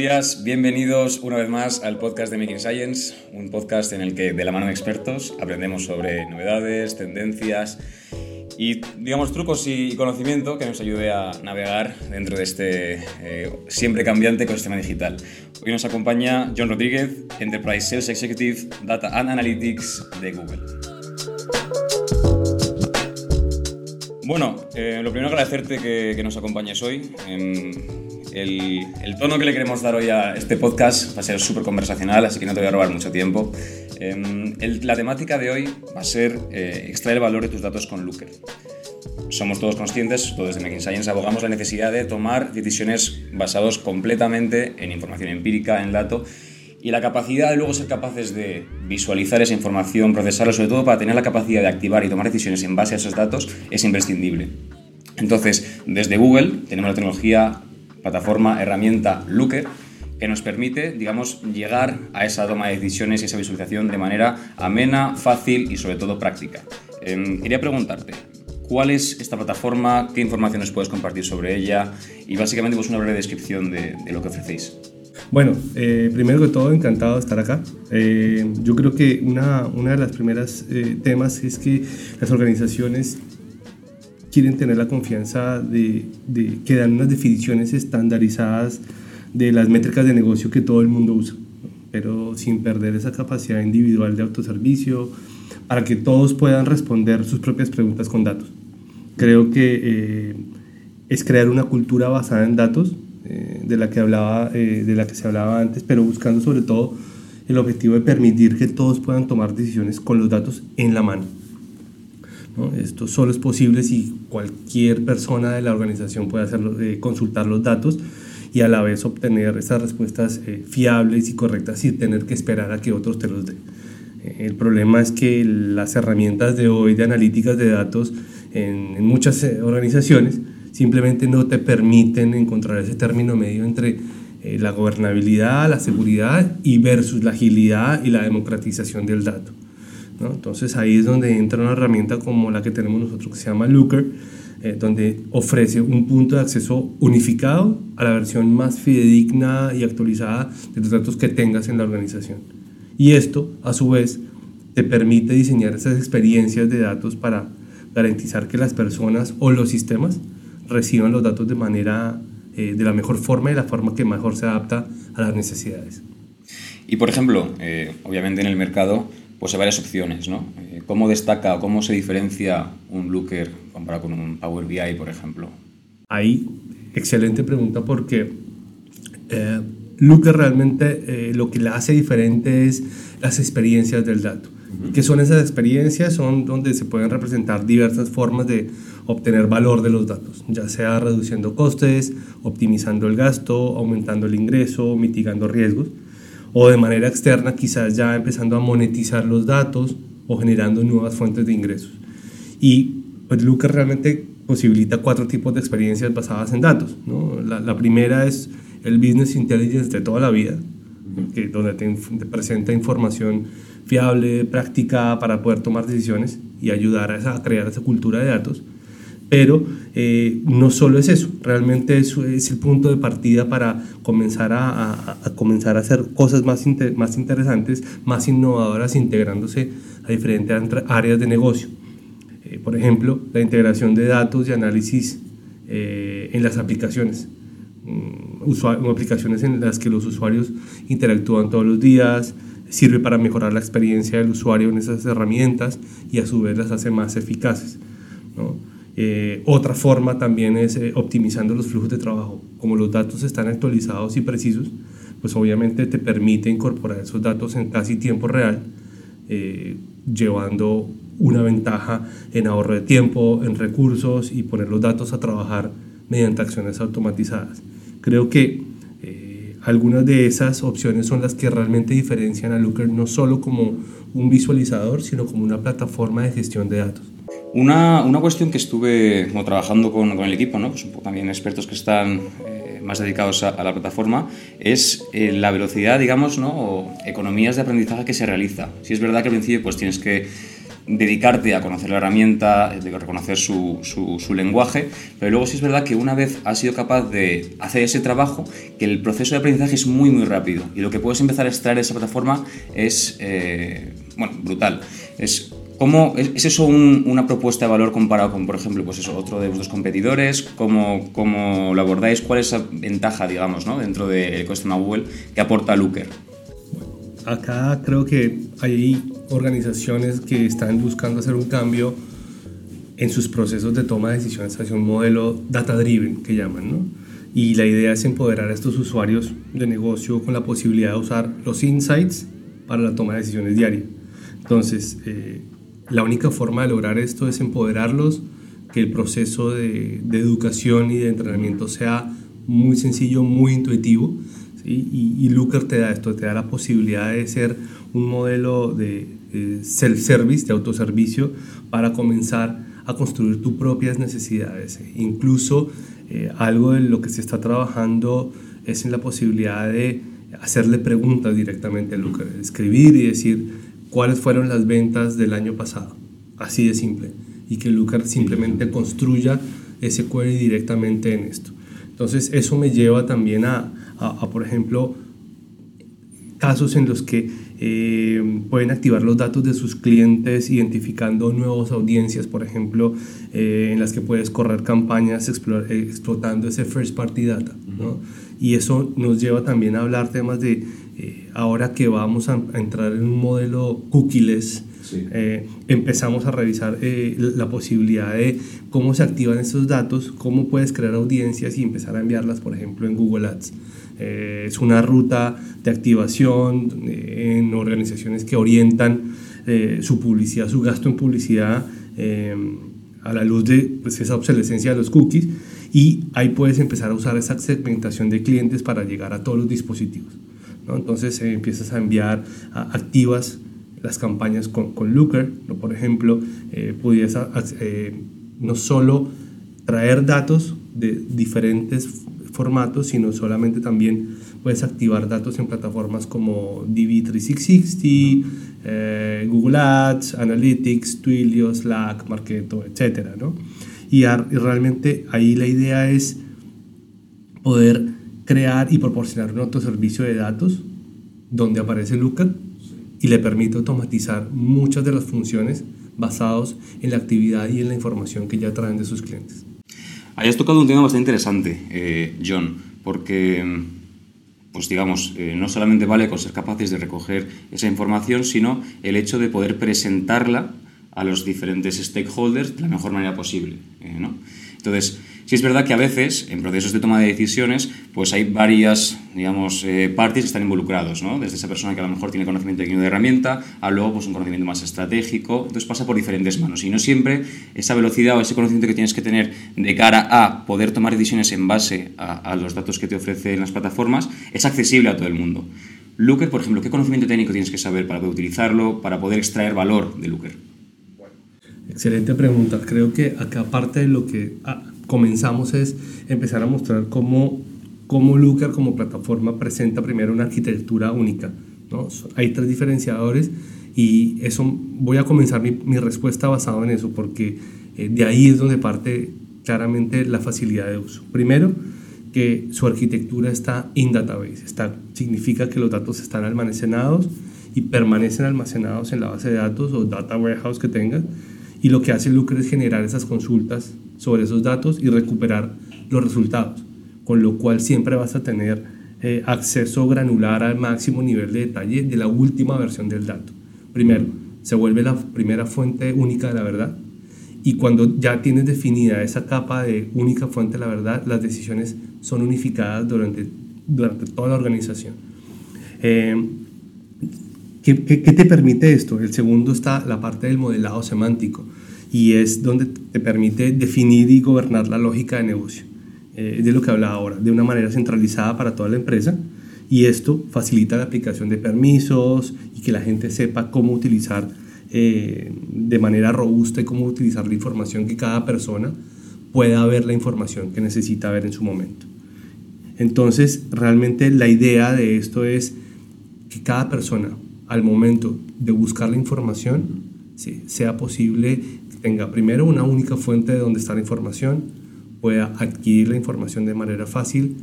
días, bienvenidos una vez más al podcast de Making Science, un podcast en el que de la mano de expertos aprendemos sobre novedades, tendencias y digamos trucos y conocimiento que nos ayude a navegar dentro de este eh, siempre cambiante ecosistema digital. Hoy nos acompaña John Rodríguez, Enterprise Sales Executive Data and Analytics de Google. Bueno, eh, lo primero agradecerte que, que nos acompañes hoy. El, tono que le queremos dar hoy a este podcast va a ser súper conversacional, así que no te voy a robar mucho tiempo. Em, la temática de hoy va a ser eh, extraer valor de tus datos con Looker. Somos todos conscientes, todos desde Making Science abogamos la necesidad de tomar decisiones basadas completamente en información empírica, en dato, y la capacidad de luego ser capaces de visualizar esa información, procesarla, sobre todo para tener la capacidad de activar y tomar decisiones en base a esos datos, es imprescindible. Entonces, desde Google tenemos la tecnología plataforma, herramienta Looker, que nos permite, digamos, llegar a esa toma de decisiones y esa visualización de manera amena, fácil y sobre todo práctica. Eh, quería preguntarte, ¿cuál es esta plataforma? ¿Qué informaciones puedes compartir sobre ella? Y básicamente pues una breve descripción de, de lo que ofrecéis. Bueno, eh, primero que todo, encantado de estar acá. Eh, yo creo que una, una de las primeras eh, temas es que las organizaciones quieren tener la confianza de, que dan unas definiciones estandarizadas de las métricas de negocio que todo el mundo usa, pero sin perder esa capacidad individual de autoservicio para que todos puedan responder sus propias preguntas con datos. Creo que eh, es crear una cultura basada en datos, eh, de, la que hablaba, eh, de la que se hablaba antes, pero buscando sobre todo el objetivo de permitir que todos puedan tomar decisiones con los datos en la mano. Esto solo es posible si cualquier persona de la organización puede hacerlo, eh, consultar los datos y a la vez obtener esas respuestas eh, fiables y correctas sin tener que esperar a que otros te los den. Eh, el problema es que las herramientas de hoy de analíticas de datos en, en muchas organizaciones simplemente no te permiten encontrar ese término medio entre la gobernabilidad, la seguridad y versus la agilidad y la democratización del dato. Entonces ahí es donde entra una herramienta como la que tenemos nosotros que se llama Looker, eh, donde ofrece un punto de acceso unificado a la versión más fidedigna y actualizada de los datos que tengas en la organización. Y esto, a su vez, te permite diseñar esas experiencias de datos para garantizar que las personas o los sistemas reciban los datos de manera eh, de la mejor forma y la forma que mejor se adapta a las necesidades. Y por ejemplo, eh, obviamente en el mercado pues hay varias opciones, ¿no? Eh, ¿Cómo destaca o cómo se diferencia un Looker comparado con un Power BI, por ejemplo? Ahí, excelente pregunta porque eh, Looker realmente eh, lo que la hace diferente es las experiencias del dato. ¿Qué son esas experiencias? Son donde se pueden representar diversas formas de obtener valor de los datos, ya sea reduciendo costes, optimizando el gasto, aumentando el ingreso, mitigando riesgos o de manera externa quizás ya empezando a monetizar los datos o generando nuevas fuentes de ingresos. Y pues Lucas realmente posibilita cuatro tipos de experiencias basadas en datos. ¿no? La, primera es el business intelligence de toda la vida, que, donde te, te, presenta información fiable, práctica para poder tomar decisiones y ayudar a, a crear esa cultura de datos. Pero eh, no solo es eso, realmente es el punto de partida para comenzar a, a, comenzar a hacer cosas más, inter, más interesantes, más innovadoras, integrándose a diferentes áreas de negocio. Eh, por ejemplo, la integración de datos y análisis eh, en las aplicaciones. Mm, aplicaciones en las que los usuarios interactúan todos los días, sirve para mejorar la experiencia del usuario en esas herramientas y a su vez las hace más eficaces. ¿no? Eh, otra forma también es eh, optimizando los flujos de trabajo. Como los datos están actualizados y precisos, pues obviamente te permite incorporar esos datos en casi tiempo real, eh, llevando una ventaja en ahorro de tiempo, en recursos y poner los datos a trabajar mediante acciones automatizadas. Creo que eh, algunas de esas opciones son las que realmente diferencian a Looker no solo como un visualizador, sino como una plataforma de gestión de datos. Una, una cuestión que estuve trabajando con, el equipo, ¿no? pues también expertos que están eh, más dedicados a, a, la plataforma, es eh, la velocidad, digamos, ¿no? o economías de aprendizaje que se realiza. Si es verdad que al principio pues, tienes que dedicarte a conocer la herramienta, de reconocer su, su, lenguaje, pero luego sí es verdad que una vez has sido capaz de hacer ese trabajo, que el proceso de aprendizaje es muy muy rápido y lo que puedes empezar a extraer de esa plataforma es, eh, bueno, brutal. Es ¿Cómo, ¿Es eso una propuesta de valor comparado con, por ejemplo, pues eso, otro de vuestros competidores? ¿Cómo, ¿Cómo, lo abordáis? ¿Cuál es esa ventaja, digamos, ¿no? dentro del ecosistema Google que aporta Looker? Acá creo que hay organizaciones que están buscando hacer un cambio en sus procesos de toma de decisiones hacia un modelo data-driven, que llaman, ¿no? Y la idea es empoderar a estos usuarios de negocio con la posibilidad de usar los insights para la toma de decisiones diaria. Entonces, eh, la única forma de lograr esto es empoderarlos, que el proceso de, educación y de entrenamiento sea muy sencillo, muy intuitivo. Y, y, Looker te da esto, te da la posibilidad de ser un modelo de self-service, de autoservicio, para comenzar a construir tus propias necesidades. Incluso eh, algo de lo que se está trabajando es en la posibilidad de hacerle preguntas directamente a Looker, escribir y decir, cuáles fueron las ventas del año pasado. Así de simple. Y que Lucar simplemente construya ese query directamente en esto. Entonces eso me lleva también a, a, por ejemplo, casos en los que eh, pueden activar los datos de sus clientes identificando nuevas audiencias, por ejemplo, eh, en las que puedes correr campañas explotando ese first party data. ¿no? Y eso nos lleva también a hablar temas de eh, ahora que vamos a, entrar en un modelo cookieless, eh, empezamos a revisar eh, la posibilidad de cómo se activan esos datos, cómo puedes crear audiencias y empezar a enviarlas, por ejemplo, en Google Ads. es una ruta de activación en organizaciones que orientan su publicidad, su gasto en publicidad a la luz de pues, esa obsolescencia de los cookies y ahí puedes empezar a usar esa segmentación de clientes para llegar a todos los dispositivos. Entonces eh, empiezas a enviar activas las campañas con, con Looker, ¿no? por ejemplo, eh, pudieras eh, no solo traer datos de diferentes formatos, sino solamente también puedes activar datos en plataformas como DV360, eh, Google Ads, Analytics, Twilio, Slack, Marketo, etc. ¿no? Y, y realmente ahí la idea es poder crear y proporcionar un autoservicio de datos donde aparece Looker y le permite automatizar muchas de las funciones basados en la actividad y en la información que ya traen de sus clientes. Ahí has tocado un tema bastante interesante, eh, John, porque, pues digamos, eh, no solamente vale con ser capaces de recoger esa información, sino el hecho de poder presentarla a los diferentes stakeholders de la mejor manera posible. Eh, ¿no? Entonces, Sí es verdad que a veces, en procesos de toma de decisiones, pues hay varias, digamos, eh, partes que están involucrados, ¿no? Desde esa persona que a lo mejor tiene conocimiento de herramienta, a luego pues un conocimiento más estratégico, entonces pasa por diferentes manos. Y no siempre esa velocidad o ese conocimiento que tienes que tener de cara a poder tomar decisiones en base a, los datos que te ofrecen las plataformas es accesible a todo el mundo. Looker, por ejemplo, ¿qué conocimiento técnico tienes que saber para poder utilizarlo, para poder extraer valor de Looker? Excelente pregunta. Creo que acá de lo que ah, comenzamos es empezar a mostrar cómo, cómo Looker como plataforma presenta primero una arquitectura única. ¿no? Hay tres diferenciadores y eso voy a comenzar mi, mi respuesta basado en eso porque eh, de ahí es donde parte claramente la facilidad de uso. Primero, que su arquitectura está in database, está, significa que los datos están almacenados y permanecen almacenados en la base de datos o data warehouse que tenga y lo que hace Looker es generar esas consultas sobre esos datos y recuperar los resultados, con lo cual siempre vas a tener eh, acceso granular al máximo nivel de detalle de la última versión del dato. Primero, se vuelve la primera fuente única de la verdad y cuando ya tienes definida esa capa de única fuente de la verdad, las decisiones son unificadas durante, durante toda la organización. Eh, ¿qué, te permite esto? El segundo está la parte del modelado semántico y es donde te permite definir y gobernar la lógica de negocio. Eh, de lo que hablaba ahora, de una manera centralizada para toda la empresa y esto facilita la aplicación de permisos y que la gente sepa cómo utilizar eh, de manera robusta y cómo utilizar la información que cada persona pueda ver la información que necesita ver en su momento. Entonces, realmente la idea de esto es que cada persona, al momento de buscar la información, sea posible tenga primero una única fuente de donde está la información, pueda adquirir la información de manera fácil,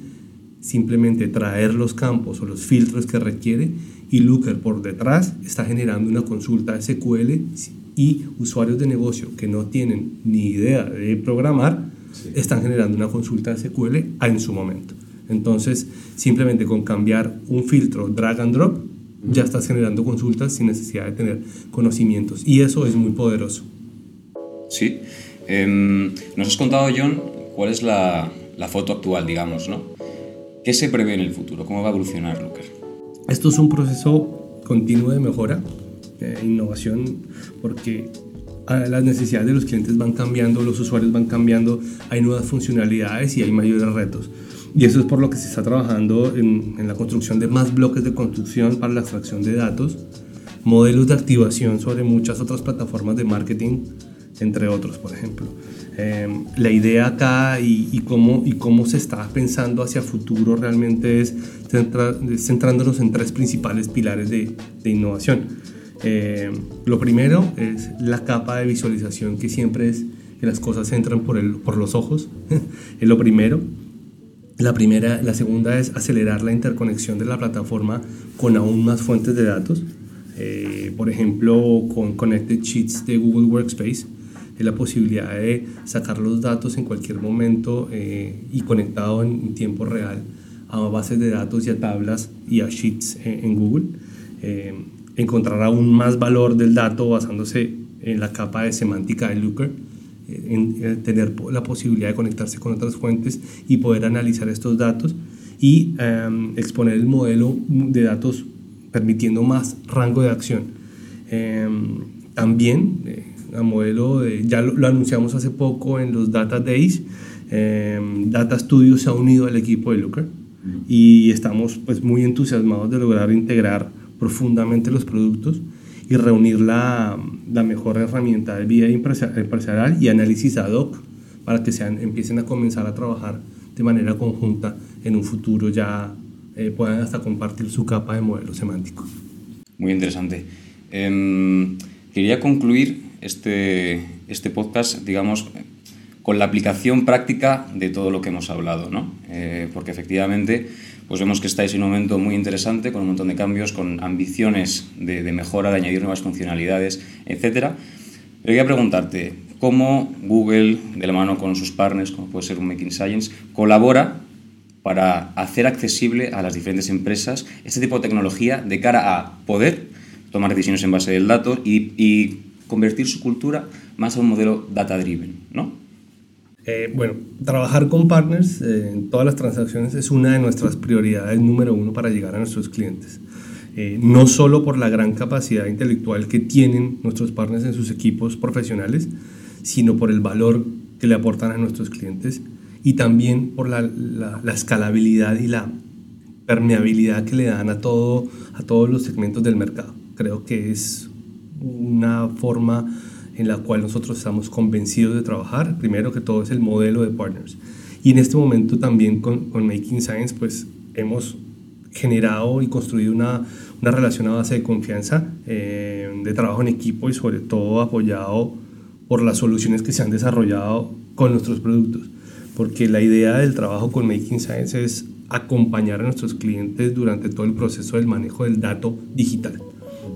simplemente traer los campos o los filtros que requiere y Looker por detrás está generando una consulta SQL y usuarios de negocio que no tienen ni idea de programar están generando una consulta SQL en su momento. Entonces, simplemente con cambiar un filtro drag and drop, ya estás generando consultas sin necesidad de tener conocimientos. Y eso es muy poderoso. Sí. Em, nos has contado, John, cuál es la, la, foto actual, digamos, ¿no? ¿Qué se prevé en el futuro? ¿Cómo va a evolucionar Looker? Esto es un proceso continuo de mejora, innovación, porque las necesidades de los clientes van cambiando, los usuarios van cambiando, hay nuevas funcionalidades y hay mayores retos. Y eso es por lo que se está trabajando en, en, la construcción de más bloques de construcción para la extracción de datos, modelos de activación sobre muchas otras plataformas de marketing, entre otros, por ejemplo. Eh, la idea acá y, cómo, y cómo se está pensando hacia futuro realmente es centrándonos en tres principales pilares de, innovación. Eh, lo primero es la capa de visualización que siempre es que las cosas entran por, el, por los ojos, es lo primero. La, primera, la segunda es acelerar la interconexión de la plataforma con aún más fuentes de datos. Eh, por ejemplo, con Connected Sheets de Google Workspace, es la posibilidad de sacar los datos en cualquier momento eh, y conectado en tiempo real a bases de datos y a tablas y a sheets en, Google. Eh, encontrar aún más valor del dato basándose en la capa de semántica de Looker en, tener la posibilidad de conectarse con otras fuentes y poder analizar estos datos y em, exponer el modelo de datos permitiendo más rango de acción. Em, también, eh, a modelo de, ya lo, anunciamos hace poco en los Data Days, em, Data Studio se ha unido al equipo de Looker y estamos pues, muy entusiasmados de lograr integrar profundamente los productos y reunir la, la mejor herramienta de vida empresarial y análisis ad hoc para que sean, empiecen a comenzar a trabajar de manera conjunta en un futuro ya eh, puedan hasta compartir su capa de modelo semántico. Muy interesante. Em, quería concluir este, este podcast, digamos, con la aplicación práctica de todo lo que hemos hablado, ¿no? Eh, porque efectivamente pues vemos que estáis en un momento muy interesante, con un montón de cambios, con ambiciones de, de mejora, de añadir nuevas funcionalidades, etc. Pero quería preguntarte, ¿cómo Google, de la mano con sus partners, como puede ser un Making Science, colabora para hacer accesible a las diferentes empresas este tipo de tecnología de cara a poder tomar decisiones en base del dato y, y convertir su cultura más a un modelo data-driven, ¿no? Eh, bueno, trabajar con partners eh, en todas las transacciones es una de nuestras prioridades número uno para llegar a nuestros clientes. Eh, no solo por la gran capacidad intelectual que tienen nuestros partners en sus equipos profesionales, sino por el valor que le aportan a nuestros clientes y también por la, la, la escalabilidad y la permeabilidad que le dan a, todo, a todos los segmentos del mercado. Creo que es una forma en la cual nosotros estamos convencidos de trabajar. Primero que todo es el modelo de partners. Y en este momento también con, con Making Science, pues hemos generado y construido una, una relación a base de confianza, eh, de trabajo en equipo y sobre todo apoyado por las soluciones que se han desarrollado con nuestros productos. Porque la idea del trabajo con Making Science es acompañar a nuestros clientes durante todo el proceso del manejo del dato digital.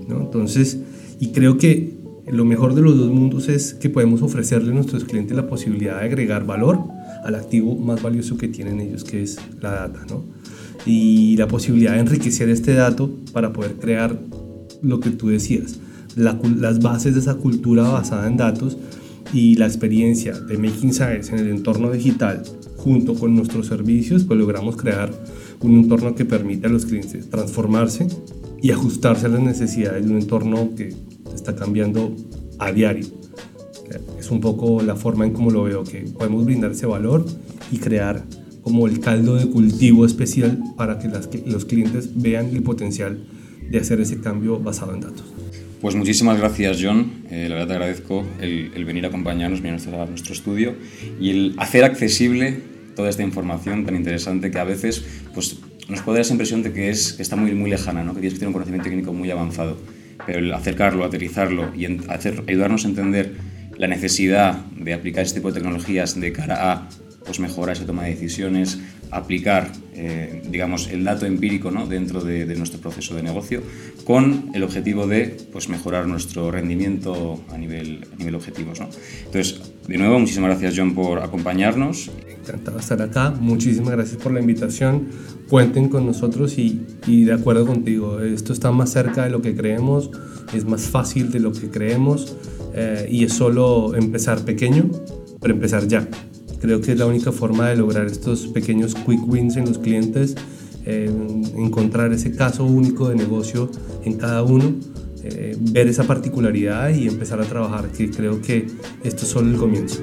¿no? Entonces, y creo que lo mejor de los dos mundos es que podemos ofrecerle a nuestros clientes la posibilidad de agregar valor al activo más valioso que tienen ellos, que es la data, ¿no? Y la posibilidad de enriquecer este dato para poder crear lo que tú decías, las bases de esa cultura basada en datos y la experiencia de Making Science en el entorno digital junto con nuestros servicios, pues logramos crear un entorno que permite a los clientes transformarse y ajustarse a las necesidades de un entorno que está cambiando a diario. Es un poco la forma en cómo lo veo, que podemos brindar ese valor y crear como el caldo de cultivo especial para que las, los clientes vean el potencial de hacer ese cambio basado en datos. Pues muchísimas gracias, John. Eh, la verdad te agradezco el, el, venir a acompañarnos, venir a nuestro estudio y el hacer accesible toda esta información tan interesante que a veces pues, nos puede dar esa impresión de que, es, que está muy, muy lejana, ¿no? que tienes que tener un conocimiento técnico muy avanzado pero el acercarlo, aterrizarlo y hacer, ayudarnos a entender la necesidad de aplicar este tipo de tecnologías de cara a pues mejorar esa toma de decisiones, aplicar, eh, digamos, el dato empírico ¿no? dentro de, nuestro proceso de negocio, con el objetivo de pues, mejorar nuestro rendimiento a nivel, a nivel objetivos. ¿no? Entonces, de nuevo, muchísimas gracias, John, por acompañarnos. Encantado estar acá. Muchísimas gracias por la invitación. Cuenten con nosotros y, y de acuerdo contigo. Esto está más cerca de lo que creemos, es más fácil de lo que creemos eh, y es solo empezar pequeño, pero empezar ya. Creo que es la única forma de lograr estos pequeños quick wins en los clientes, encontrar ese caso único de negocio en cada uno, eh, ver esa particularidad y empezar a trabajar, que creo que esto es solo el comienzo.